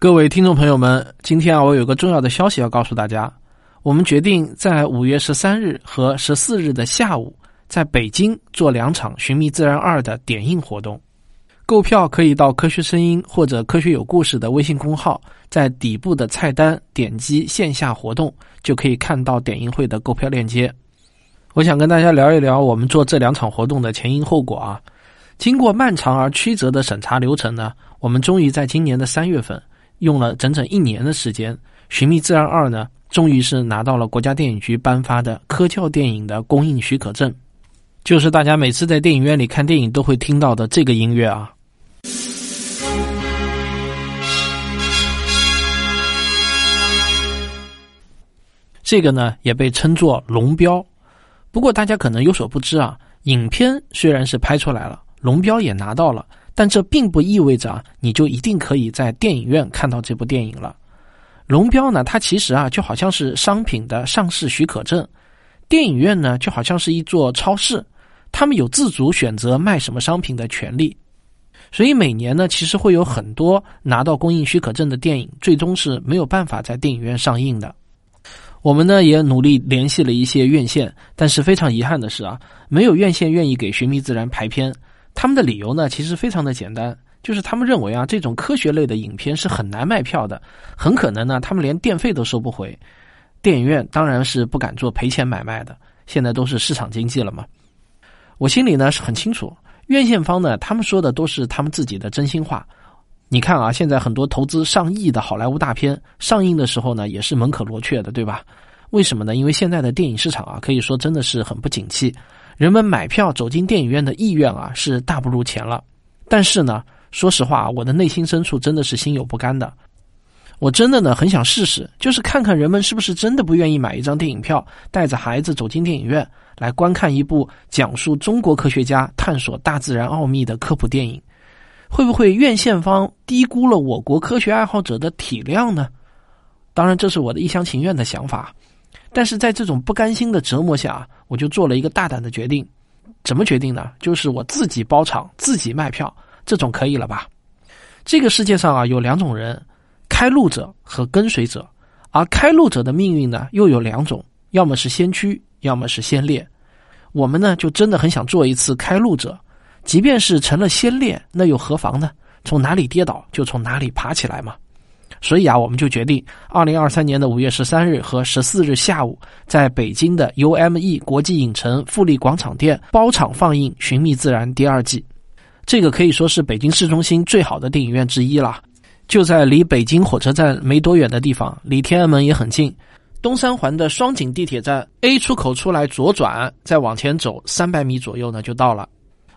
各位听众朋友们，今天啊，我有个重要的消息要告诉大家。我们决定在五月十三日和十四日的下午，在北京做两场《寻觅自然二》的点映活动。购票可以到科学声音或者科学有故事的微信公号，在底部的菜单点击线下活动，就可以看到点映会的购票链接。我想跟大家聊一聊我们做这两场活动的前因后果啊。经过漫长而曲折的审查流程呢，我们终于在今年的三月份。用了整整一年的时间，《寻觅自然二》呢，终于是拿到了国家电影局颁发的科教电影的公映许可证，就是大家每次在电影院里看电影都会听到的这个音乐啊。这个呢也被称作龙标，不过大家可能有所不知啊，影片虽然是拍出来了，龙标也拿到了。但这并不意味着啊，你就一定可以在电影院看到这部电影了。龙标呢，它其实啊就好像是商品的上市许可证，电影院呢就好像是一座超市，他们有自主选择卖什么商品的权利。所以每年呢，其实会有很多拿到供应许可证的电影，最终是没有办法在电影院上映的。我们呢也努力联系了一些院线，但是非常遗憾的是啊，没有院线愿意给《寻觅自然》排片。他们的理由呢，其实非常的简单，就是他们认为啊，这种科学类的影片是很难卖票的，很可能呢，他们连电费都收不回。电影院当然是不敢做赔钱买卖的，现在都是市场经济了嘛。我心里呢是很清楚，院线方呢，他们说的都是他们自己的真心话。你看啊，现在很多投资上亿的好莱坞大片上映的时候呢，也是门可罗雀的，对吧？为什么呢？因为现在的电影市场啊，可以说真的是很不景气。人们买票走进电影院的意愿啊是大不如前了，但是呢，说实话，我的内心深处真的是心有不甘的。我真的呢很想试试，就是看看人们是不是真的不愿意买一张电影票，带着孩子走进电影院来观看一部讲述中国科学家探索大自然奥秘的科普电影，会不会院线方低估了我国科学爱好者的体量呢？当然，这是我的一厢情愿的想法。但是在这种不甘心的折磨下，我就做了一个大胆的决定。怎么决定呢？就是我自己包场，自己卖票，这种可以了吧？这个世界上啊，有两种人：开路者和跟随者。而开路者的命运呢，又有两种：要么是先驱，要么是先烈。我们呢，就真的很想做一次开路者，即便是成了先烈，那又何妨呢？从哪里跌倒，就从哪里爬起来嘛。所以啊，我们就决定，二零二三年的五月十三日和十四日下午，在北京的 UME 国际影城富力广场店包场放映《寻觅自然》第二季。这个可以说是北京市中心最好的电影院之一了，就在离北京火车站没多远的地方，离天安门也很近。东三环的双井地铁站 A 出口出来左转，再往前走三百米左右呢，就到了。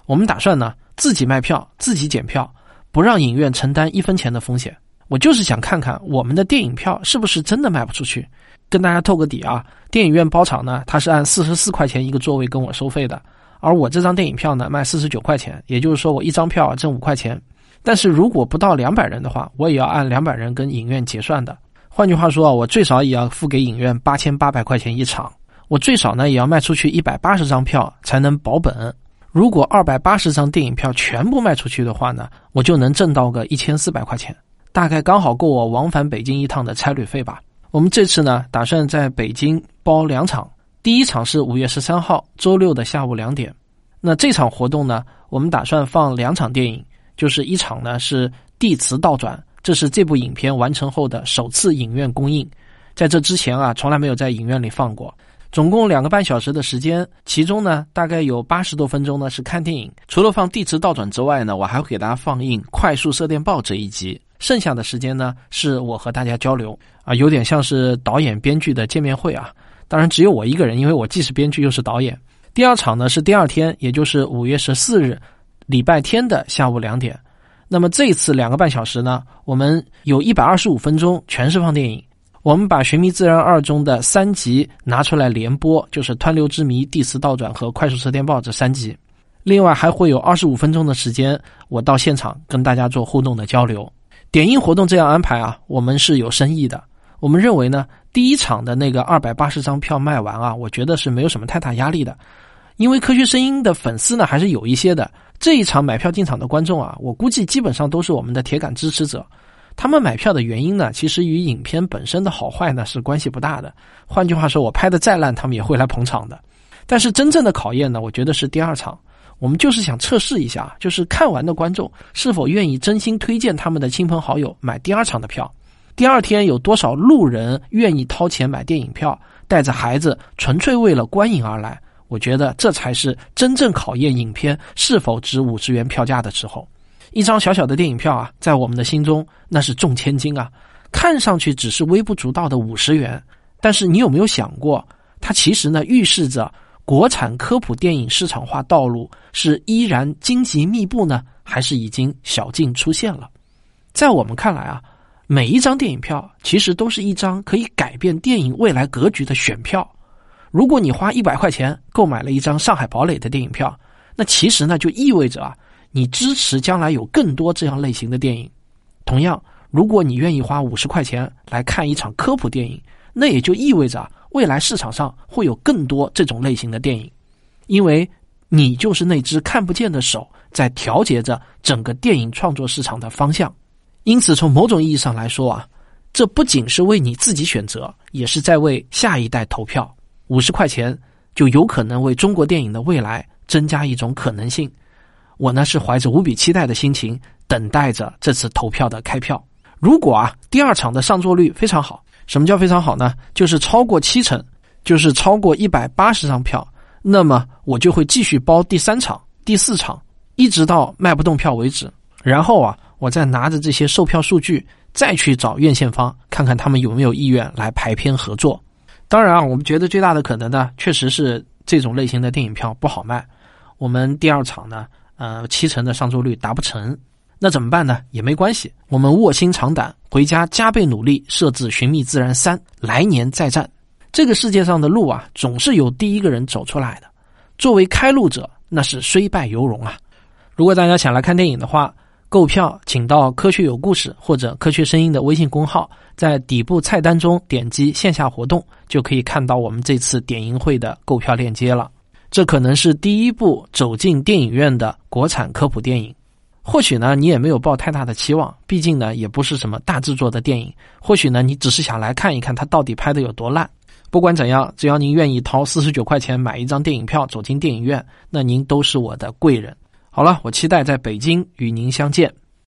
我们打算呢自己卖票，自己检票，不让影院承担一分钱的风险。我就是想看看我们的电影票是不是真的卖不出去，跟大家透个底啊！电影院包场呢，它是按四十四块钱一个座位跟我收费的，而我这张电影票呢卖四十九块钱，也就是说我一张票挣五块钱。但是如果不到两百人的话，我也要按两百人跟影院结算的。换句话说，我最少也要付给影院八千八百块钱一场，我最少呢也要卖出去一百八十张票才能保本。如果二百八十张电影票全部卖出去的话呢，我就能挣到个一千四百块钱。大概刚好够我往返北京一趟的差旅费吧。我们这次呢，打算在北京包两场，第一场是五月十三号周六的下午两点。那这场活动呢，我们打算放两场电影，就是一场呢是地磁倒转，这是这部影片完成后的首次影院公映，在这之前啊，从来没有在影院里放过。总共两个半小时的时间，其中呢大概有八十多分钟呢是看电影。除了放地磁倒转之外呢，我还会给大家放映快速射电报这一集。剩下的时间呢，是我和大家交流啊，有点像是导演编剧的见面会啊。当然只有我一个人，因为我既是编剧又是导演。第二场呢是第二天，也就是五月十四日，礼拜天的下午两点。那么这一次两个半小时呢，我们有一百二十五分钟全是放电影。我们把《寻觅自然二》中的三集拿出来连播，就是《湍流之谜》、地磁倒转和快速射电报这三集。另外还会有二十五分钟的时间，我到现场跟大家做互动的交流。点映活动这样安排啊，我们是有深意的。我们认为呢，第一场的那个二百八十张票卖完啊，我觉得是没有什么太大压力的，因为科学声音的粉丝呢还是有一些的。这一场买票进场的观众啊，我估计基本上都是我们的铁杆支持者。他们买票的原因呢，其实与影片本身的好坏呢是关系不大的。换句话说，我拍的再烂，他们也会来捧场的。但是真正的考验呢，我觉得是第二场。我们就是想测试一下，就是看完的观众是否愿意真心推荐他们的亲朋好友买第二场的票。第二天有多少路人愿意掏钱买电影票，带着孩子纯粹为了观影而来？我觉得这才是真正考验影片是否值五十元票价的时候。一张小小的电影票啊，在我们的心中那是重千金啊！看上去只是微不足道的五十元，但是你有没有想过，它其实呢预示着国产科普电影市场化道路是依然荆棘密布呢，还是已经小径出现了？在我们看来啊，每一张电影票其实都是一张可以改变电影未来格局的选票。如果你花一百块钱购买了一张《上海堡垒》的电影票，那其实呢就意味着啊。你支持将来有更多这样类型的电影。同样，如果你愿意花五十块钱来看一场科普电影，那也就意味着未来市场上会有更多这种类型的电影，因为你就是那只看不见的手，在调节着整个电影创作市场的方向。因此，从某种意义上来说啊，这不仅是为你自己选择，也是在为下一代投票。五十块钱就有可能为中国电影的未来增加一种可能性。我呢是怀着无比期待的心情等待着这次投票的开票。如果啊第二场的上座率非常好，什么叫非常好呢？就是超过七成，就是超过一百八十张票，那么我就会继续包第三场、第四场，一直到卖不动票为止。然后啊，我再拿着这些售票数据再去找院线方，看看他们有没有意愿来排片合作。当然啊，我们觉得最大的可能呢，确实是这种类型的电影票不好卖。我们第二场呢。呃，七成的上座率达不成，那怎么办呢？也没关系，我们卧薪尝胆，回家加倍努力，设置《寻觅自然三》，来年再战。这个世界上的路啊，总是有第一个人走出来的。作为开路者，那是虽败犹荣啊。如果大家想来看电影的话，购票请到“科学有故事”或者“科学声音”的微信公号，在底部菜单中点击线下活动，就可以看到我们这次点映会的购票链接了。这可能是第一部走进电影院的国产科普电影，或许呢你也没有抱太大的期望，毕竟呢也不是什么大制作的电影。或许呢你只是想来看一看它到底拍的有多烂。不管怎样，只要您愿意掏四十九块钱买一张电影票走进电影院，那您都是我的贵人。好了，我期待在北京与您相见。